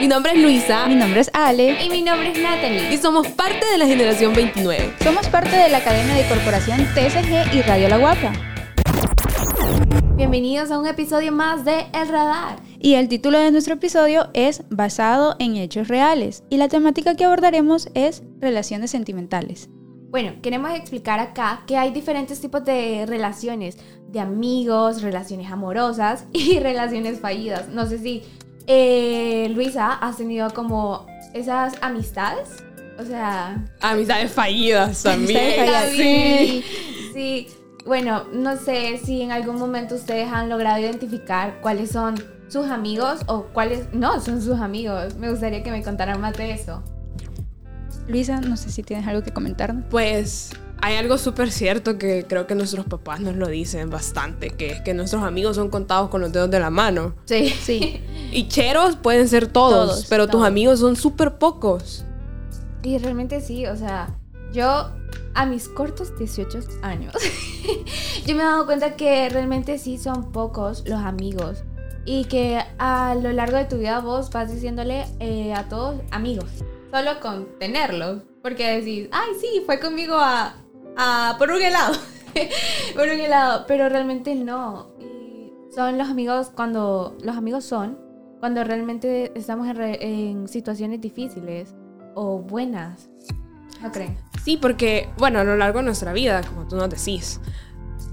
mi nombre es Luisa Mi nombre es Ale. Y mi nombre es Natalie. y somos parte de la generación 29. Somos parte de la cadena de corporación TSG y Radio La Guapa. Bienvenidos a un episodio más de El Radar. Y el título de nuestro episodio es Basado en Hechos Reales. Y la temática que abordaremos es relaciones sentimentales. Bueno, queremos explicar acá que hay diferentes tipos de relaciones, de amigos, relaciones amorosas y relaciones fallidas. No sé si eh, Luisa has tenido como esas amistades. O sea, Amistades fallidas también. Amistades fallidas. Sí. sí. Bueno, no sé si en algún momento ustedes han logrado identificar cuáles son sus amigos o cuáles no son sus amigos. Me gustaría que me contaran más de eso. Luisa, no sé si tienes algo que comentarnos. Pues hay algo súper cierto que creo que nuestros papás nos lo dicen bastante, que es que nuestros amigos son contados con los dedos de la mano. Sí. Sí, Y cheros pueden ser todos, Todos, pero tus amigos son súper pocos. Y realmente sí, o sea, yo a mis cortos 18 años, yo me he dado cuenta que realmente sí son pocos los amigos. Y que a lo largo de tu vida vos vas diciéndole eh, a todos amigos, solo con tenerlos. Porque decís, ay, sí, fue conmigo a, a por un helado. por un helado. Pero realmente no. Y son los amigos cuando. Los amigos son cuando realmente estamos en, re- en situaciones difíciles o buenas. ¿No creen? Sí, porque, bueno, a lo largo de nuestra vida, como tú nos decís,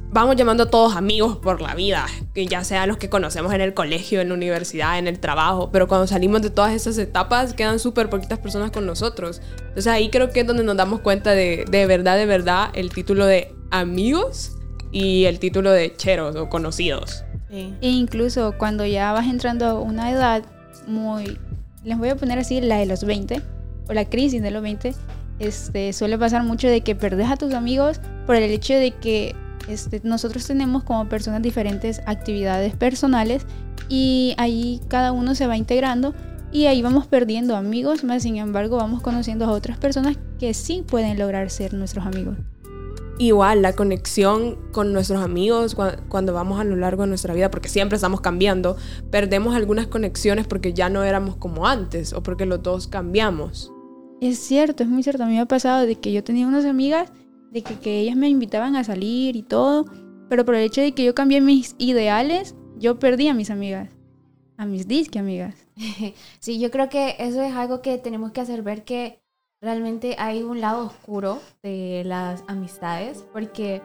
vamos llamando a todos amigos por la vida, que ya sean los que conocemos en el colegio, en la universidad, en el trabajo, pero cuando salimos de todas esas etapas quedan súper poquitas personas con nosotros. Entonces ahí creo que es donde nos damos cuenta de, de verdad, de verdad, el título de amigos y el título de cheros o conocidos. Sí. E incluso cuando ya vas entrando a una edad muy, les voy a poner así, la de los 20, o la crisis de los 20, este, suele pasar mucho de que perdes a tus amigos por el hecho de que este, nosotros tenemos como personas diferentes actividades personales y ahí cada uno se va integrando y ahí vamos perdiendo amigos, más sin embargo vamos conociendo a otras personas que sí pueden lograr ser nuestros amigos. Igual la conexión con nuestros amigos cua- cuando vamos a lo largo de nuestra vida, porque siempre estamos cambiando, perdemos algunas conexiones porque ya no éramos como antes o porque los dos cambiamos. Es cierto, es muy cierto. A mí me ha pasado de que yo tenía unas amigas, de que, que ellas me invitaban a salir y todo, pero por el hecho de que yo cambié mis ideales, yo perdí a mis amigas, a mis disque amigas. Sí, yo creo que eso es algo que tenemos que hacer ver que realmente hay un lado oscuro de las amistades, porque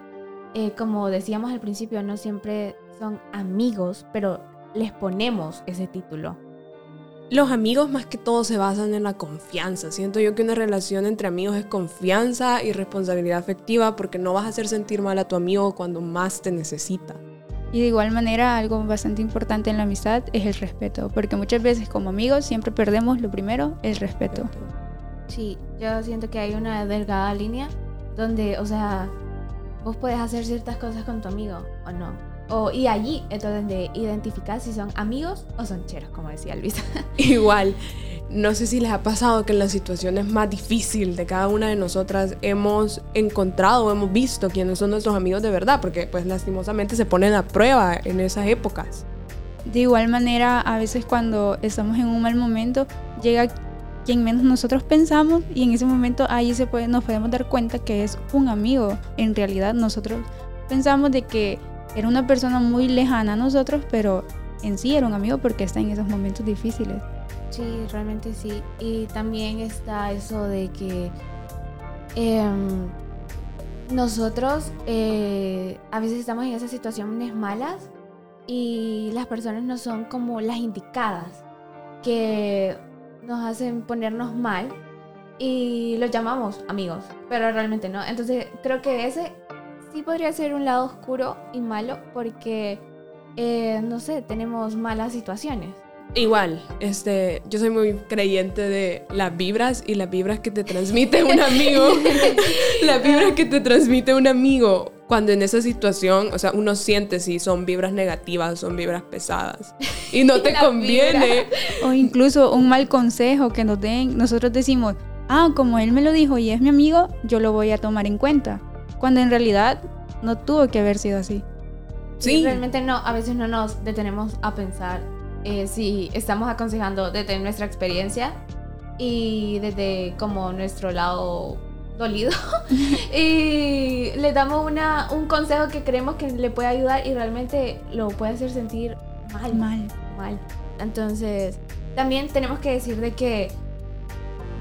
eh, como decíamos al principio, no siempre son amigos, pero les ponemos ese título. Los amigos más que todo se basan en la confianza. Siento yo que una relación entre amigos es confianza y responsabilidad afectiva porque no vas a hacer sentir mal a tu amigo cuando más te necesita. Y de igual manera, algo bastante importante en la amistad es el respeto, porque muchas veces como amigos siempre perdemos lo primero, el respeto. Sí, yo siento que hay una delgada línea donde, o sea, vos puedes hacer ciertas cosas con tu amigo o no. O, y allí es donde identificas si son amigos o son cheros, como decía Luisa. Igual, no sé si les ha pasado que en las situaciones más difíciles de cada una de nosotras hemos encontrado o hemos visto quiénes son nuestros amigos de verdad, porque pues lastimosamente se ponen a prueba en esas épocas. De igual manera, a veces cuando estamos en un mal momento, llega quien menos nosotros pensamos y en ese momento ahí se puede, nos podemos dar cuenta que es un amigo. En realidad nosotros pensamos de que era una persona muy lejana a nosotros, pero en sí era un amigo porque está en esos momentos difíciles. Sí, realmente sí. Y también está eso de que em, nosotros eh, a veces estamos en esas situaciones malas y las personas no son como las indicadas que nos hacen ponernos mal y los llamamos amigos, pero realmente no. Entonces creo que ese sí podría ser un lado oscuro y malo porque, eh, no sé, tenemos malas situaciones. Igual, este, yo soy muy creyente de las vibras y las vibras que te transmite un amigo. las vibras que te transmite un amigo cuando en esa situación, o sea, uno siente si son vibras negativas, son vibras pesadas. Y no te conviene. O incluso un mal consejo que nos den, nosotros decimos, ah, como él me lo dijo y es mi amigo, yo lo voy a tomar en cuenta. Cuando en realidad no tuvo que haber sido así. Sí. Realmente no, a veces no nos detenemos a pensar eh, si estamos aconsejando desde nuestra experiencia y desde como nuestro lado dolido y le damos una, un consejo que creemos que le puede ayudar y realmente lo puede hacer sentir mal. Mal. mal. Entonces, también tenemos que decir de que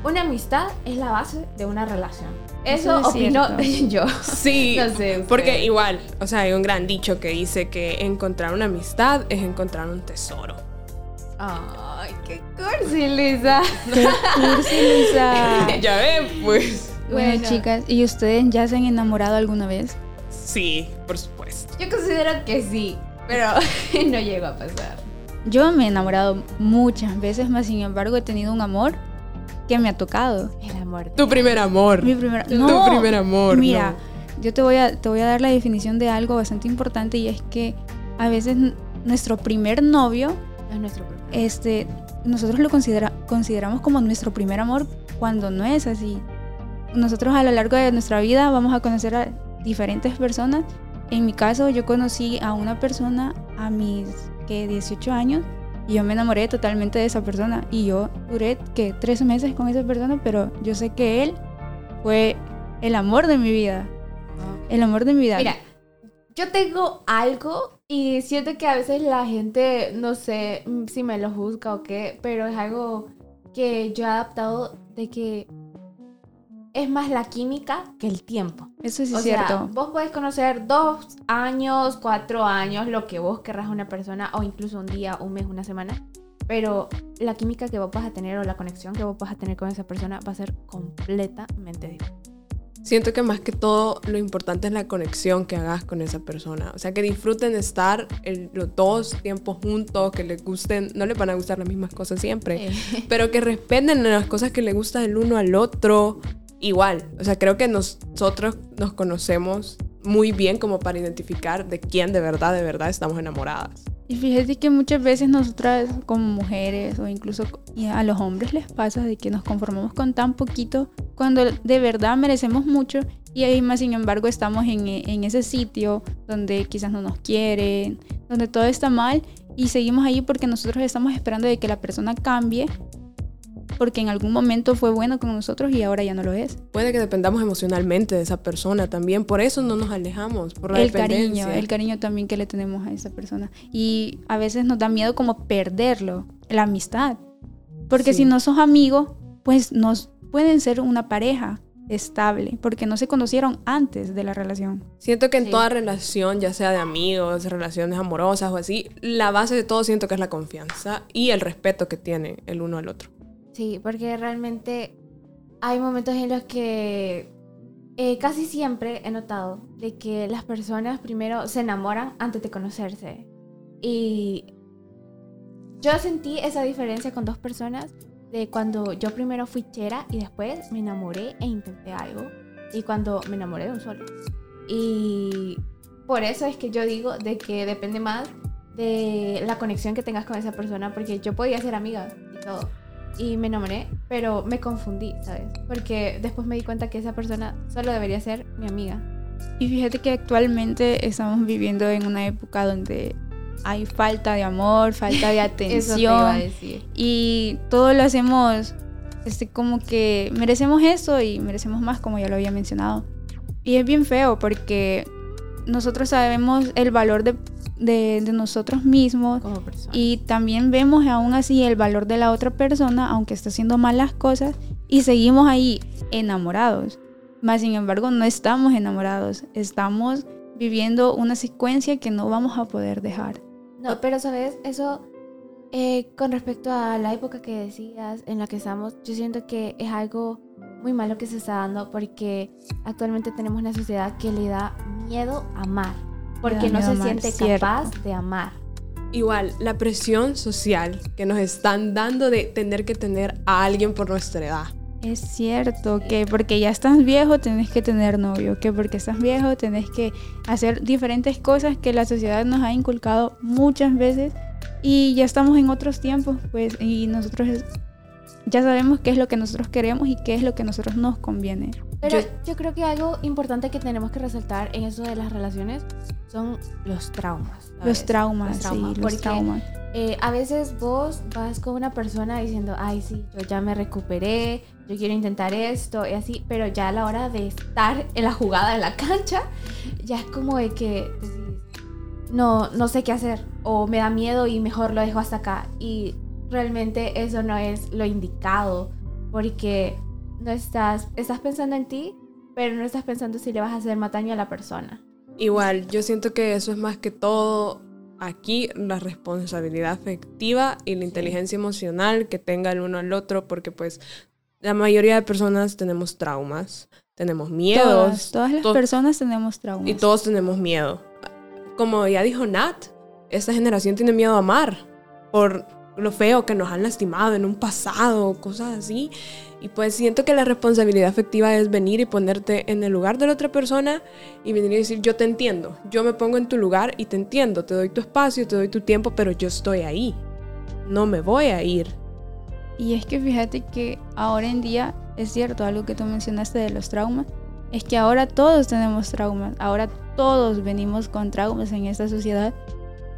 una amistad es la base de una relación. Eso, Eso es opino cierto. yo. Sí, No sé, porque igual, o sea, hay un gran dicho que dice que encontrar una amistad es encontrar un tesoro. Ay, qué cursi, Lisa. ¡Qué cursi, Luisa! ya ven, pues. Bueno, Bueno. chicas, ¿y ustedes ya se han enamorado alguna vez? Sí, por supuesto. Yo considero que sí, pero no llegó a pasar. Yo me he enamorado muchas veces, más sin embargo he tenido un amor que me ha tocado. El amor. Tu primer amor. Mi primer, Tu no, primer amor. Mira, no. yo te voy, a, te voy a dar la definición de algo bastante importante y es que a veces nuestro primer novio, No es nuestro problema. este, nosotros lo considera, consideramos como nuestro primer amor cuando no es así. Nosotros a lo largo de nuestra vida vamos a conocer a diferentes personas. En mi caso, yo conocí a una persona a mis que 18 años y yo me enamoré totalmente de esa persona. Y yo duré que tres meses con esa persona, pero yo sé que él fue el amor de mi vida, el amor de mi vida. Mira, yo tengo algo y siento que a veces la gente, no sé si me lo juzga o qué, pero es algo que yo he adaptado de que es más la química que el tiempo. eso sí o es sea, cierto. vos podés conocer dos años, cuatro años, lo que vos querrás a una persona, o incluso un día, un mes, una semana. Pero la química que vos vas a tener o la conexión que vos vas a tener con esa persona va a ser completamente diferente. Siento que más que todo lo importante es la conexión que hagas con esa persona. O sea, que disfruten estar el- los dos tiempos juntos, que les gusten, no les van a gustar las mismas cosas siempre, pero que respeten las cosas que le gustan el uno al otro igual. O sea, creo que nosotros nos conocemos muy bien como para identificar de quién de verdad, de verdad estamos enamoradas. Y fíjate que muchas veces nosotras como mujeres o incluso a los hombres les pasa de que nos conformamos con tan poquito cuando de verdad merecemos mucho y ahí más sin embargo estamos en, e- en ese sitio donde quizás no nos quieren, donde todo está mal y seguimos ahí porque nosotros estamos esperando de que la persona cambie porque en algún momento fue bueno con nosotros y ahora ya no lo es. Puede que dependamos emocionalmente de esa persona también, por eso no nos alejamos, por la el cariño, el cariño también que le tenemos a esa persona. Y a veces nos da miedo como perderlo, la amistad. Porque Sí. si no sos amigo, pues nos pueden ser una pareja estable, porque no se conocieron antes de la relación. Siento que en Sí. toda relación, ya sea de amigos, relaciones amorosas o así, la base de todo siento que es la confianza y el respeto que tiene el uno al otro. Sí, porque realmente hay momentos en los que eh, casi siempre he notado de que las personas primero se enamoran antes de conocerse. Y yo sentí esa diferencia con dos personas de cuando yo primero fui chera y después me enamoré e intenté algo. Y cuando me enamoré de un solo. Y por eso es que yo digo de que depende más de la conexión que tengas con esa persona, porque yo podía ser amiga y todo. Y me enamoré, pero me confundí, ¿sabes? Porque después me di cuenta que esa persona solo debería ser mi amiga. Y fíjate que actualmente estamos viviendo en una época donde hay falta de amor, falta de Eso te iba a atención decir. y todo lo hacemos este como que merecemos eso y merecemos más como ya lo había mencionado. Y es bien feo porque nosotros sabemos el valor de, de- de nosotros mismos y también vemos aún así el valor de la otra persona aunque está haciendo malas cosas y seguimos ahí enamorados. Más sin embargo no estamos enamorados, estamos viviendo una secuencia que no vamos a poder dejar. No, pero sabes, eso eh, con respecto a la época que decías en la que estamos, yo siento que es algo muy malo que se está dando porque actualmente tenemos una sociedad que le da miedo amar, porque no se amar, siente cierto. capaz de amar. Igual, la presión social que nos están dando de tener que tener a alguien por nuestra edad. Es cierto que porque ya estás viejo tenés que tener novio, que porque estás viejo tenés que hacer diferentes cosas que la sociedad nos ha inculcado muchas veces y ya estamos en otros tiempos, pues, y nosotros ya sabemos qué es lo que nosotros queremos y qué es lo que a nosotros nos conviene. Pero Yo- yo, creo que algo importante que tenemos que resaltar en eso de las relaciones son los traumas. Los traumas, Los traumas, sí, los porque, traumas. eh, a veces vos vas con una persona diciendo, ay, sí, yo ya me recuperé, yo quiero intentar esto y así, pero ya a la hora de estar en la jugada en la cancha, ya es como de que no, no sé qué hacer, o me da miedo y mejor lo dejo hasta acá. Y realmente eso no es lo indicado, porque no estás, estás pensando en ti, pero no estás pensando si le vas a hacer más daño a la persona. Igual, yo siento que eso es más que todo aquí la responsabilidad afectiva y la inteligencia emocional que tenga el uno al otro, porque pues la mayoría de personas tenemos traumas, tenemos miedos. Todas, todas las to- personas tenemos traumas. Y todos tenemos miedo. Como ya dijo Nat, esta generación tiene miedo a amar por lo feo que nos han lastimado en un pasado, cosas así. Y pues siento que la responsabilidad afectiva es venir y ponerte en el lugar de la otra persona y venir y decir, yo te entiendo, yo me pongo en tu lugar y te entiendo, te doy tu espacio, te doy tu tiempo, pero yo estoy ahí. No me voy a ir. Y es que fíjate que ahora en día, es cierto, algo que tú mencionaste de los traumas, es que ahora todos tenemos traumas, ahora todos venimos con traumas en esta sociedad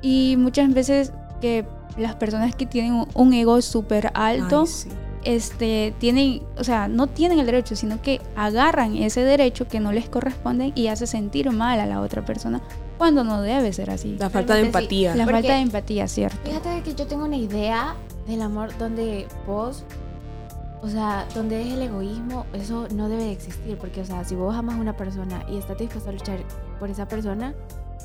y muchas veces que las personas que tienen un- ego súper alto, Ay, sí. este, tienen, o sea, no tienen el derecho, sino que agarran ese derecho que no les corresponde y hace sentir mal a la otra persona cuando no debe ser así. La falta de Realmente sí. empatía. La Porque- falta de empatía, ¿cierto? Fíjate que yo tengo una idea del amor donde vos, o sea, donde es el egoísmo, eso no debe de existir, porque, o sea, si vos amas a una persona y estás dispuesto a luchar por esa persona,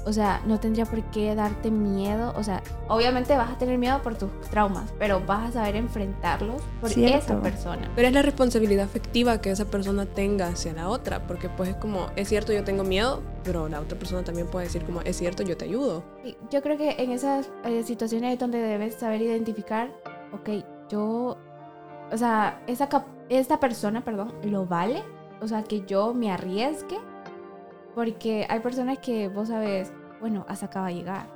o sea, no tendría por qué darte miedo, o sea, obviamente vas a tener miedo por tus traumas, pero vas a saber enfrentarlos por Cierto. esa persona. Pero es la responsabilidad afectiva que esa persona tenga hacia la otra, porque pues es como, es cierto, yo tengo miedo, pero la otra persona también puede decir como, es cierto, yo te ayudo. Sí, Yo creo que en esas eh, situaciones es donde debes saber identificar, ok, yo, o sea, esa cap- esta persona, perdón, lo vale, o sea, que yo me arriesgue, porque hay personas que vos sabes, bueno, hasta acá va a llegar.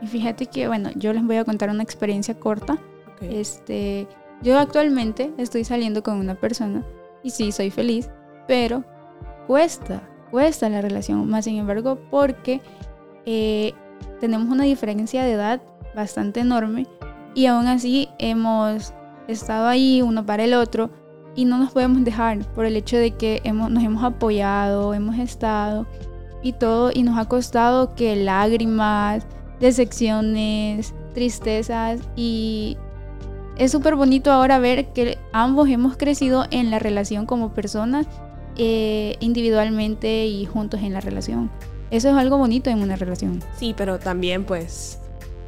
Y fíjate que, bueno, yo les voy a contar una experiencia corta. Ok. Este, yo actualmente estoy saliendo con una persona y sí, soy feliz, pero cuesta, cuesta la relación. Más sin embargo, porque eh, tenemos una diferencia de edad bastante enorme y aún así hemos estado ahí uno para el otro y no nos podemos dejar por el hecho de que hemos, nos hemos apoyado, hemos estado y todo y nos ha costado que lágrimas, decepciones, tristezas y es súper bonito ahora ver que ambos hemos crecido en la relación como personas eh, individualmente y juntos en la relación. Eso es algo bonito en una relación. Sí, pero también pues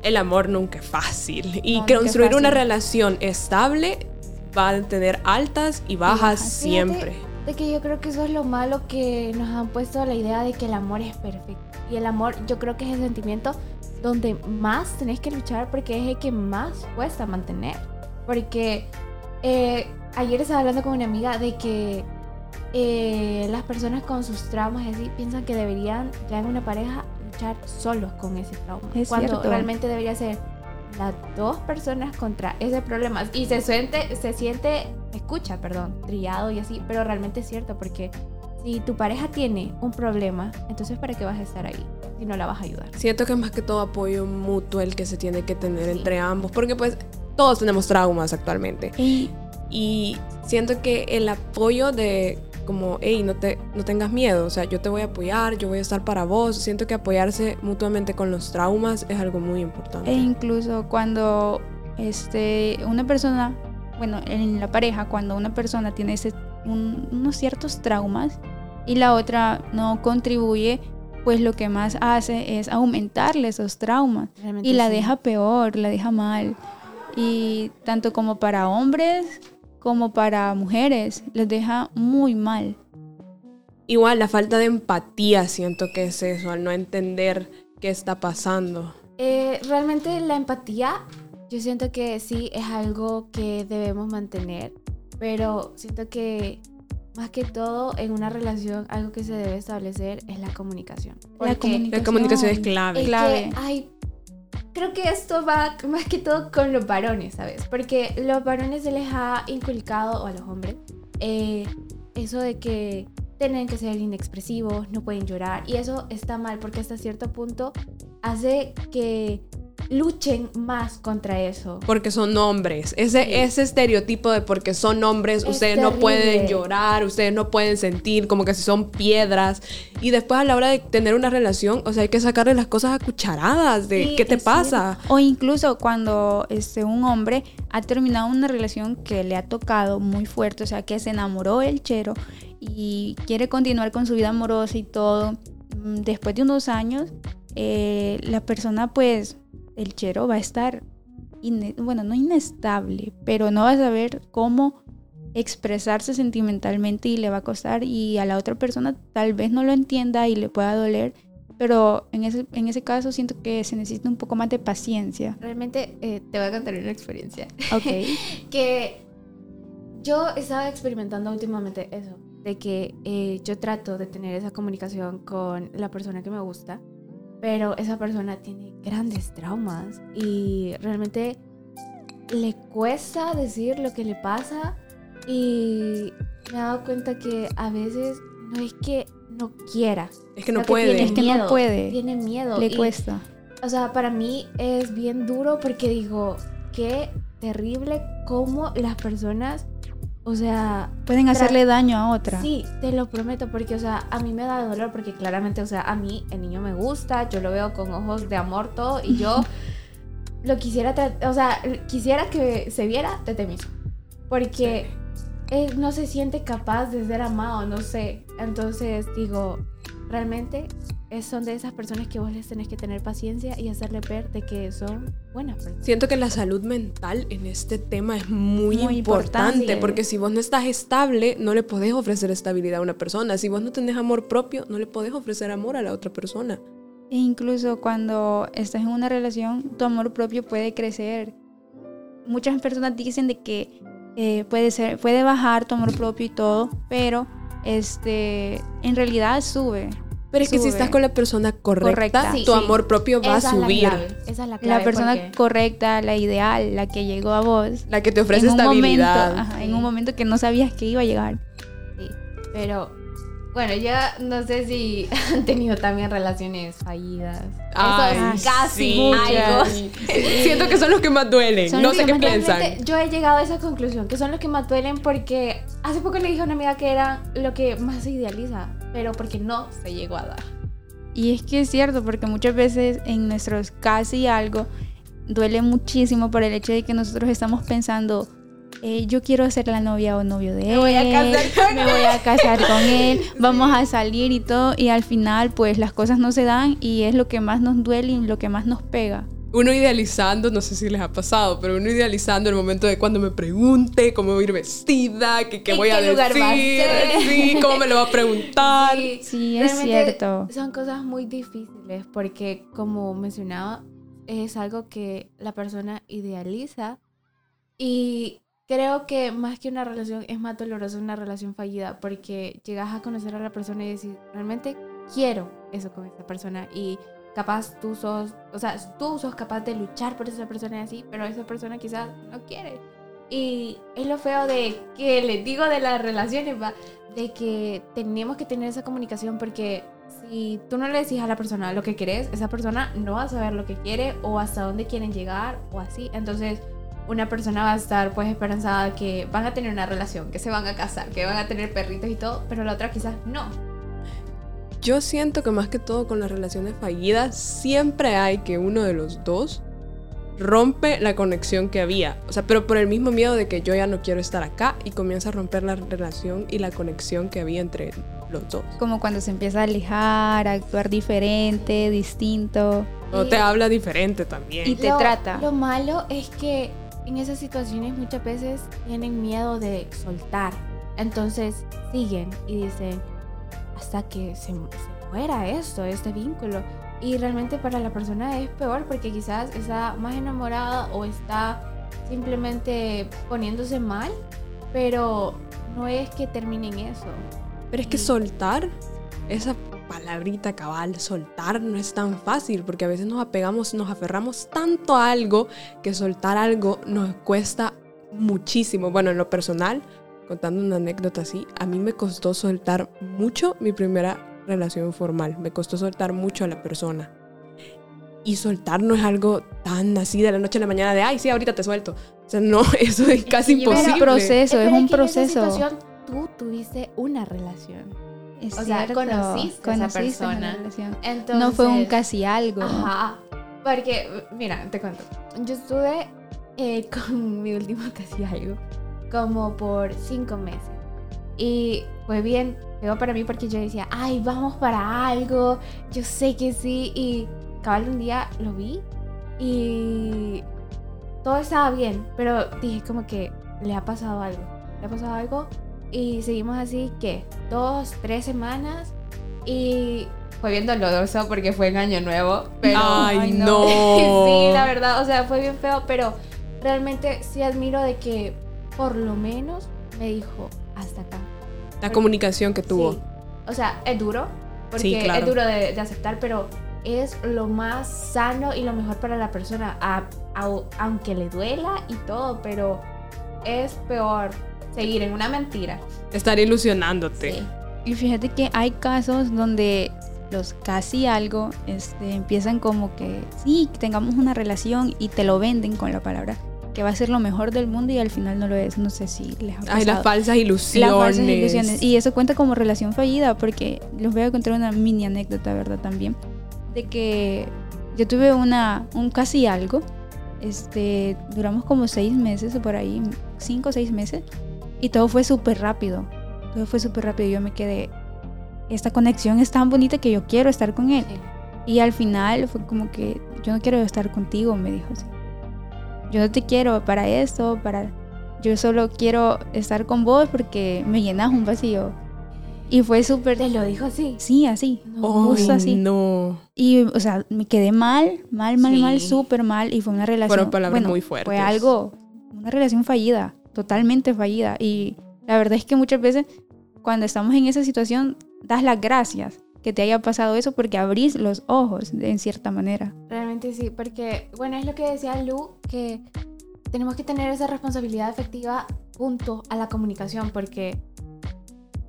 el amor nunca es fácil. Y No, construir una fácil. relación estable va a tener altas y bajas bajas. siempre. De que yo creo que eso es lo malo que nos han puesto la idea de que el amor es perfecto. Y el amor yo creo que es el sentimiento donde más tenés que luchar porque es el que más cuesta mantener. Porque eh, ayer estaba hablando con una amiga de que eh, las personas con sus traumas y así piensan que deberían ya en una pareja luchar solos con ese trauma. Es cuando cierto. realmente debería ser las dos personas contra ese problema. Y se siente, se siente, escucha, perdón, trillado y así, pero realmente es cierto porque si tu pareja tiene un problema, entonces ¿para qué vas a estar ahí si no la vas a ayudar? Siento que es más que todo apoyo mutuo el que se tiene que tener Sí. entre ambos, porque pues todos tenemos traumas actualmente. Y Y siento que el apoyo de como, hey, no, te, no tengas miedo, o sea, yo te voy a apoyar, yo voy a estar para vos. Siento que apoyarse mutuamente con los traumas es algo muy importante. E incluso cuando este, una persona, bueno, en la pareja, cuando una persona tiene ese- un- unos ciertos traumas y la otra no contribuye, pues lo que más hace es aumentarle esos traumas Realmente y la sí. deja peor, la deja mal. Y tanto como para hombres como para mujeres, les deja muy mal. Igual la falta de empatía siento que es eso, al no entender qué está pasando. Eh, realmente la empatía, yo siento que sí es algo que debemos mantener, pero siento que más que todo en una relación algo que se debe establecer es la comunicación. La comunicación es clave. es clave. que hay- creo que esto va más que todo con los varones, ¿sabes? Porque los varones se les ha inculcado, o a los hombres, eh, eso de que tienen que ser inexpresivos, no pueden llorar. Y eso está mal porque hasta cierto punto hace que luchen más contra eso. Porque son hombres. Ese, Sí. ese estereotipo de porque son hombres, Es ustedes no terrible. pueden llorar, ustedes no pueden sentir, como que si son piedras. Y después a la hora de tener una relación, o sea, hay que sacarle las cosas a cucharadas de Sí, qué te pasa. O incluso cuando este, un hombre ha terminado una relación que le ha tocado muy fuerte, o sea, que se enamoró del chero y quiere continuar con su vida amorosa y todo, mm, después de unos años, eh, la persona, pues, el chero va a estar, bueno, no inestable, pero no va a saber cómo expresarse sentimentalmente y le va a costar y a la otra persona tal vez no lo entienda y le pueda doler, pero en ese, en ese caso siento que se necesita un poco más de paciencia. Realmente eh, te voy a contar una experiencia. Ok. que yo estaba experimentando últimamente eso, de que eh, yo trato de tener esa comunicación con la persona que me gusta, pero esa persona tiene grandes traumas y realmente le cuesta decir lo que le pasa y me he dado cuenta que a veces no es que no quiera, Es que no puede. Es tiene que no puede. tiene miedo. Le y- cuesta. o sea, para mí es bien duro porque digo, qué terrible cómo las personas, o sea, Pueden hacerle daño a otra. sí, te lo prometo, porque, o sea, a mí me da dolor porque claramente, o sea, a mí el niño me gusta, yo lo veo con ojos de amor todo y yo lo quisiera, o sea, quisiera que se viera desde mismo, porque él no se siente capaz de ser amado, no sé, entonces digo, realmente es- son de esas personas que vos les tenés que tener paciencia y hacerle ver de que son buenas personas. Siento que la salud mental en este tema es muy, Muy importante, importante. porque si vos no estás estable, no le podés ofrecer estabilidad a una persona. Si vos no tenés amor propio, no le podés ofrecer amor a la otra persona. E incluso cuando estás en una relación, tu amor propio puede crecer. Muchas personas dicen de que eh, puede ser, puede bajar tu amor propio y todo, pero este, en realidad sube. Pero es que si estás con la persona correcta, Correcta. Sí, tu sí. amor propio va Esa a es la subir. clave, esa es la clave. La persona porque- correcta, la ideal, la que llegó a vos. La que te ofrece en un estabilidad. Momento, ajá, En un momento que no sabías que iba a llegar. Sí, pero bueno, ya no sé si han tenido también relaciones fallidas. Ay, Eso es casi sí. algo. Siento que son los que más duelen. Son no sé qué piensan. Yo he llegado a esa conclusión, que son los que más duelen porque hace poco le dije a una amiga que era lo que más se idealiza, pero porque no se llegó a dar. Y es que es cierto, porque muchas veces en nuestros casi algo duele muchísimo por el hecho de que nosotros estamos pensando, eh, yo quiero ser la novia o novio de él, voy a casar con me voy a casar con él, vamos a salir y todo, y al final pues las cosas no se dan y es lo que más nos duele y lo que más nos pega. Uno idealizando, no sé si les ha pasado, pero uno idealizando el momento de cuando me pregunte cómo voy a ir vestida, que qué ¿En voy a qué decir, ser? sí, cómo me lo va a preguntar. Sí, es realmente cierto. Son cosas muy difíciles porque, como mencionaba, es algo que la persona idealiza y creo que más que una relación es más dolorosa una relación fallida porque llegas a conocer a la persona y decir, realmente quiero eso con esa persona y capaz tú sos, o sea, tú sos capaz de luchar por esa persona y así, pero esa persona quizás no quiere. Y es lo feo de que les digo de las relaciones, va, de que tenemos que tener esa comunicación porque si tú no le decís a la persona lo que querés, esa persona no va a saber lo que quiere o hasta dónde quieren llegar o así. Entonces, una persona va a estar pues esperanzada que van a tener una relación, que se van a casar, que van a tener perritos y todo, pero la otra quizás no. Yo siento que más que todo con las relaciones fallidas, siempre hay que uno de los dos rompe la conexión que había. O sea, pero por el mismo miedo de que yo ya no quiero estar acá y comienza a romper la relación y la conexión que había entre los dos. Como cuando se empieza a alejar, a actuar diferente, distinto. O Y- te habla diferente también. Y te Lo- trata. Lo malo es que en esas situaciones muchas veces tienen miedo de soltar. Entonces siguen y dicen hasta que se, se muera esto, este vínculo. Y realmente para la persona es peor porque quizás está más enamorada o está simplemente poniéndose mal, pero no es que termine en eso. Pero es que soltar, esa palabrita cabal, soltar no es tan fácil porque a veces nos apegamos, nos aferramos tanto a algo que soltar algo nos cuesta muchísimo. Bueno, en lo personal, contando una anécdota así, a mí me costó soltar mucho mi primera relación formal, me costó soltar mucho a la persona. Y soltar no es algo tan así de la noche a la mañana de, ay, sí, ahorita te suelto. O sea, no, eso es casi que imposible. un proceso, es un que en esa proceso. situación tú tuviste una relación. Es o sea, cierto, conociste a esa conociste una persona. Entonces, no fue un casi algo. Ajá. Porque, mira, te cuento. Yo estuve eh, con mi último casi algo como por cinco meses. Y fue bien feo para mí porque yo decía, ay, vamos para algo. Yo sé que sí. Y cabal un día lo vi y todo estaba bien. Pero dije como que le ha pasado algo. Le ha pasado algo. Y seguimos así, que Dos, tres semanas. Y fue bien doloroso porque fue en Año Nuevo. Pero ay, ay, no. no. sí, la verdad, o sea, fue bien feo, pero realmente sí admiro de que por lo menos me dijo hasta acá. La comunicación que tuvo. Sí. O sea, es duro, porque Sí, claro. es duro de, de aceptar, pero es lo más sano y lo mejor para la persona, a- a- aunque le duela y todo, pero es peor seguir en una mentira. Estar ilusionándote. Sí. Y fíjate que hay casos donde los casi algo este, empiezan como que sí, que tengamos una relación y te lo venden con la palabra que va a ser lo mejor del mundo y al final no lo es. No sé si les ha pasado. Ay, las falsas Las ilusiones. falsas ilusiones. Y eso cuenta como relación fallida porque les voy a contar una mini anécdota, ¿verdad? También. De que yo tuve una, un casi algo. Este, duramos como seis meses o por ahí, cinco o seis meses. Y todo fue súper rápido. Todo fue súper rápido. Yo me quedé, esta conexión es tan bonita que yo quiero estar con él. Y al final fue como que yo no quiero estar contigo, me dijo así. Yo no te quiero para esto, para... Yo solo quiero estar con vos porque me llenas un vacío. Y fue súper... Te lo dijo así. Sí, así. Justo Ay, así. no. Y, o sea, me quedé mal, mal, mal, Sí. mal, súper mal. Y fue una relación... Fueron palabras bueno, muy fuertes. Fue algo, una relación fallida, totalmente fallida. Y la verdad es que muchas veces cuando estamos en esa situación, das las gracias que te haya pasado eso porque abrís los ojos en cierta manera. Realmente sí, porque, bueno, es lo que decía Lu, que tenemos que tener esa responsabilidad efectiva junto a la comunicación, porque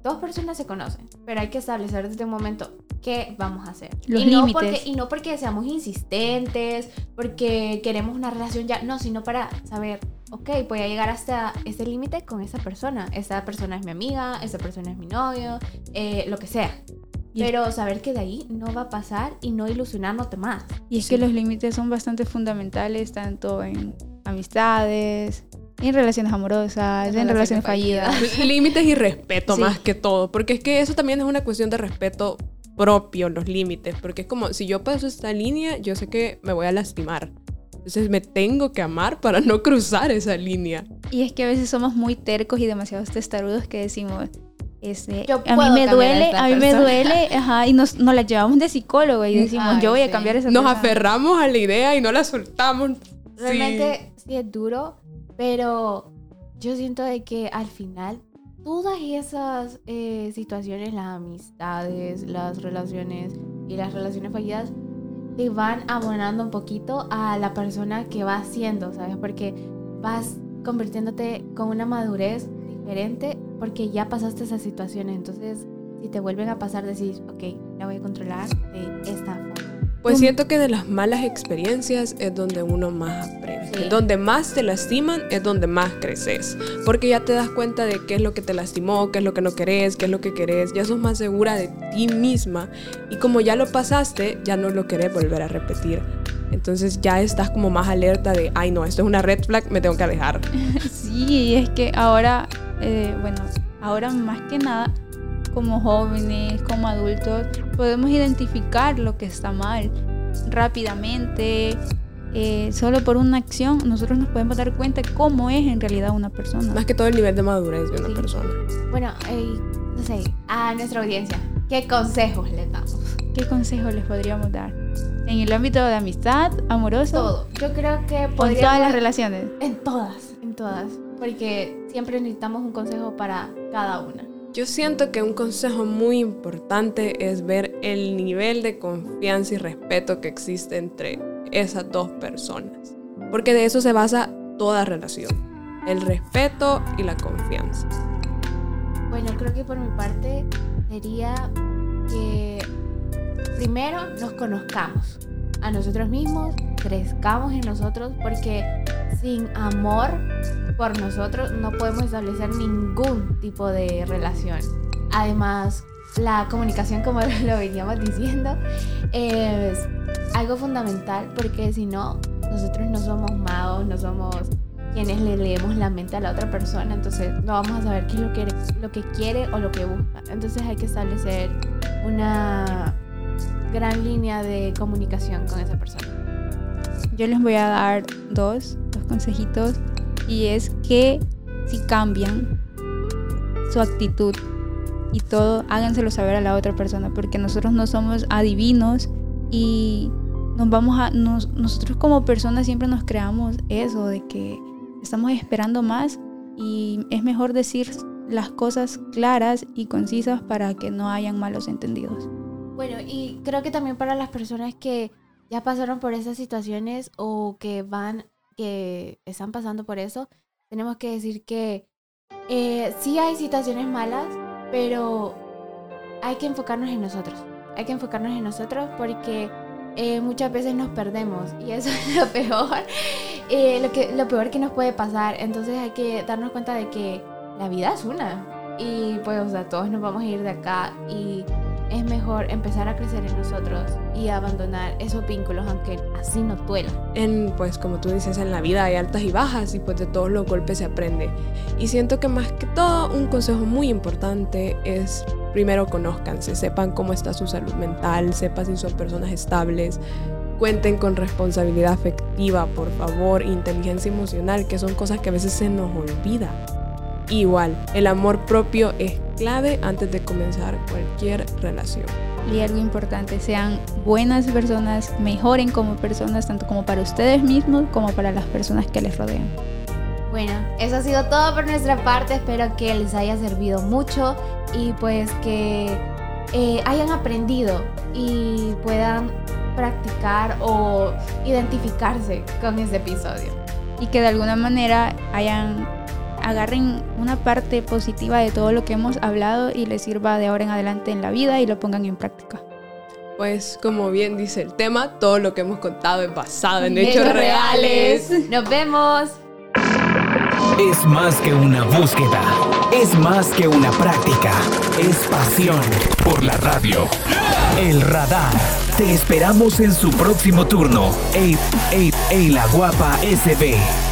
dos personas se conocen, pero hay que establecer desde un momento qué vamos a hacer. Los y, no límites. porque, y no porque seamos insistentes, porque queremos una relación ya, no, sino para saber, ok, voy a llegar hasta este límite con esa persona. Esa persona es mi amiga, esa persona es mi novio, eh, lo que sea. Y- Pero saber que de ahí no va a pasar y no ilusionándote más. Y es Sí. que los límites son bastante fundamentales tanto en amistades, en relaciones amorosas, en, En relaciones relaciones fallidas. Límites y respeto Sí. más que todo, porque es que eso también es una cuestión de respeto propio, los límites, porque es como si yo paso esta línea, yo sé que me voy a lastimar. Entonces me tengo que amar para no cruzar esa línea. Y es que a veces somos muy tercos y demasiado testarudos que decimos, este, Yo a mí me a duele, esta a mí me persona". duele, ajá, y nos, nos la llevamos de psicólogo y decimos, Ay, yo voy a sí. cambiar esa Nos persona". aferramos a la idea y no la soltamos. Sí. Realmente sí. es duro, pero yo siento de que al final todas esas eh, situaciones, las amistades, las relaciones y las relaciones fallidas, te van abonando un poquito a la persona que vas siendo, ¿sabes? Porque vas convirtiéndote con una madurez diferente porque ya pasaste esas situaciones. Entonces, si te vuelven a pasar, decís, ok, la voy a controlar de esta forma. Pues siento que de las malas experiencias es donde uno más aprende. Sí. Donde más te lastiman es donde más creces. Porque ya te das cuenta de qué es lo que te lastimó, qué es lo que no querés, qué es lo que querés. Ya sos más segura de ti misma. Y como ya lo pasaste, ya no lo querés volver a repetir. Entonces ya estás como más alerta de, ay no, esto es una red flag, me tengo que alejar. Sí, es que ahora, eh, bueno, ahora más que nada, como jóvenes, como adultos, podemos identificar lo que está mal rápidamente. eh, solo por una acción, nosotros nos podemos dar cuenta cómo es en realidad una persona. Más que todo el nivel de madurez de una Sí. persona. Bueno, eh, no sé, a nuestra audiencia, ¿qué consejos le damos? ¿qué consejo les podríamos dar? En el ámbito de amistad, amoroso, Todo. Yo creo que con podríamos... todas las relaciones. En todas, en todas. Porque siempre necesitamos un consejo para cada una. Yo siento que un consejo muy importante es ver el nivel de confianza y respeto que existe entre esas dos personas. Porque de eso se basa toda relación. El respeto y la confianza. Bueno, creo que por mi parte sería que primero nos conozcamos a nosotros mismos, crezcamos en nosotros, porque sin amor por nosotros no podemos establecer ningún tipo de relación. Además, la comunicación, como lo veníamos diciendo, es algo fundamental porque si no, nosotros no somos magos, no somos quienes le leemos la mente a la otra persona, entonces no vamos a saber qué es lo que, lo que quiere o lo que busca. Entonces hay que establecer una gran línea de comunicación con esa persona. Yo les voy a dar dos, dos consejitos y es que si cambian su actitud y todo, háganselo saber a la otra persona porque nosotros no somos adivinos y nos vamos a nos- nosotros como personas siempre nos creamos eso de que estamos esperando más y es mejor decir las cosas claras y concisas para que no hayan malos entendidos. Bueno, y creo que también para las personas que ya pasaron por esas situaciones o que van, que están pasando por eso, tenemos que decir que eh, sí hay situaciones malas, pero hay que enfocarnos en nosotros. Hay que enfocarnos en nosotros porque eh, muchas veces nos perdemos y eso es lo peor, eh, lo, que, lo peor que nos puede pasar. Entonces hay que darnos cuenta de que la vida es una y pues, o sea, todos nos vamos a ir de acá y es mejor empezar a crecer en nosotros y abandonar esos vínculos aunque así no duela. En, pues como tú dices, en la vida hay altas y bajas y pues de todos los golpes se aprende. Y siento que más que todo un consejo muy importante es primero conózcanse, sepan cómo está su salud mental, sepan si son personas estables, cuenten con responsabilidad afectiva, por favor, inteligencia emocional, que son cosas que a veces se nos olvida. Igual, el amor propio es clave antes de comenzar cualquier relación. Y algo importante, sean buenas personas, mejoren como personas, tanto como para ustedes mismos como para las personas que les rodean. Bueno, eso ha sido todo por nuestra parte. Espero que les haya servido mucho y pues que eh, hayan aprendido y puedan practicar o identificarse con este episodio. Y que de alguna manera hayan agarren una parte positiva de todo lo que hemos hablado y les sirva de ahora en adelante en la vida y lo pongan en práctica. Pues como bien dice el tema, todo lo que hemos contado es basado en hechos reales. Nos vemos. Es más que una búsqueda, es más que una práctica, es pasión por la radio. El radar. Te esperamos en su próximo turno. Ey, ey, ey, la guapa SB.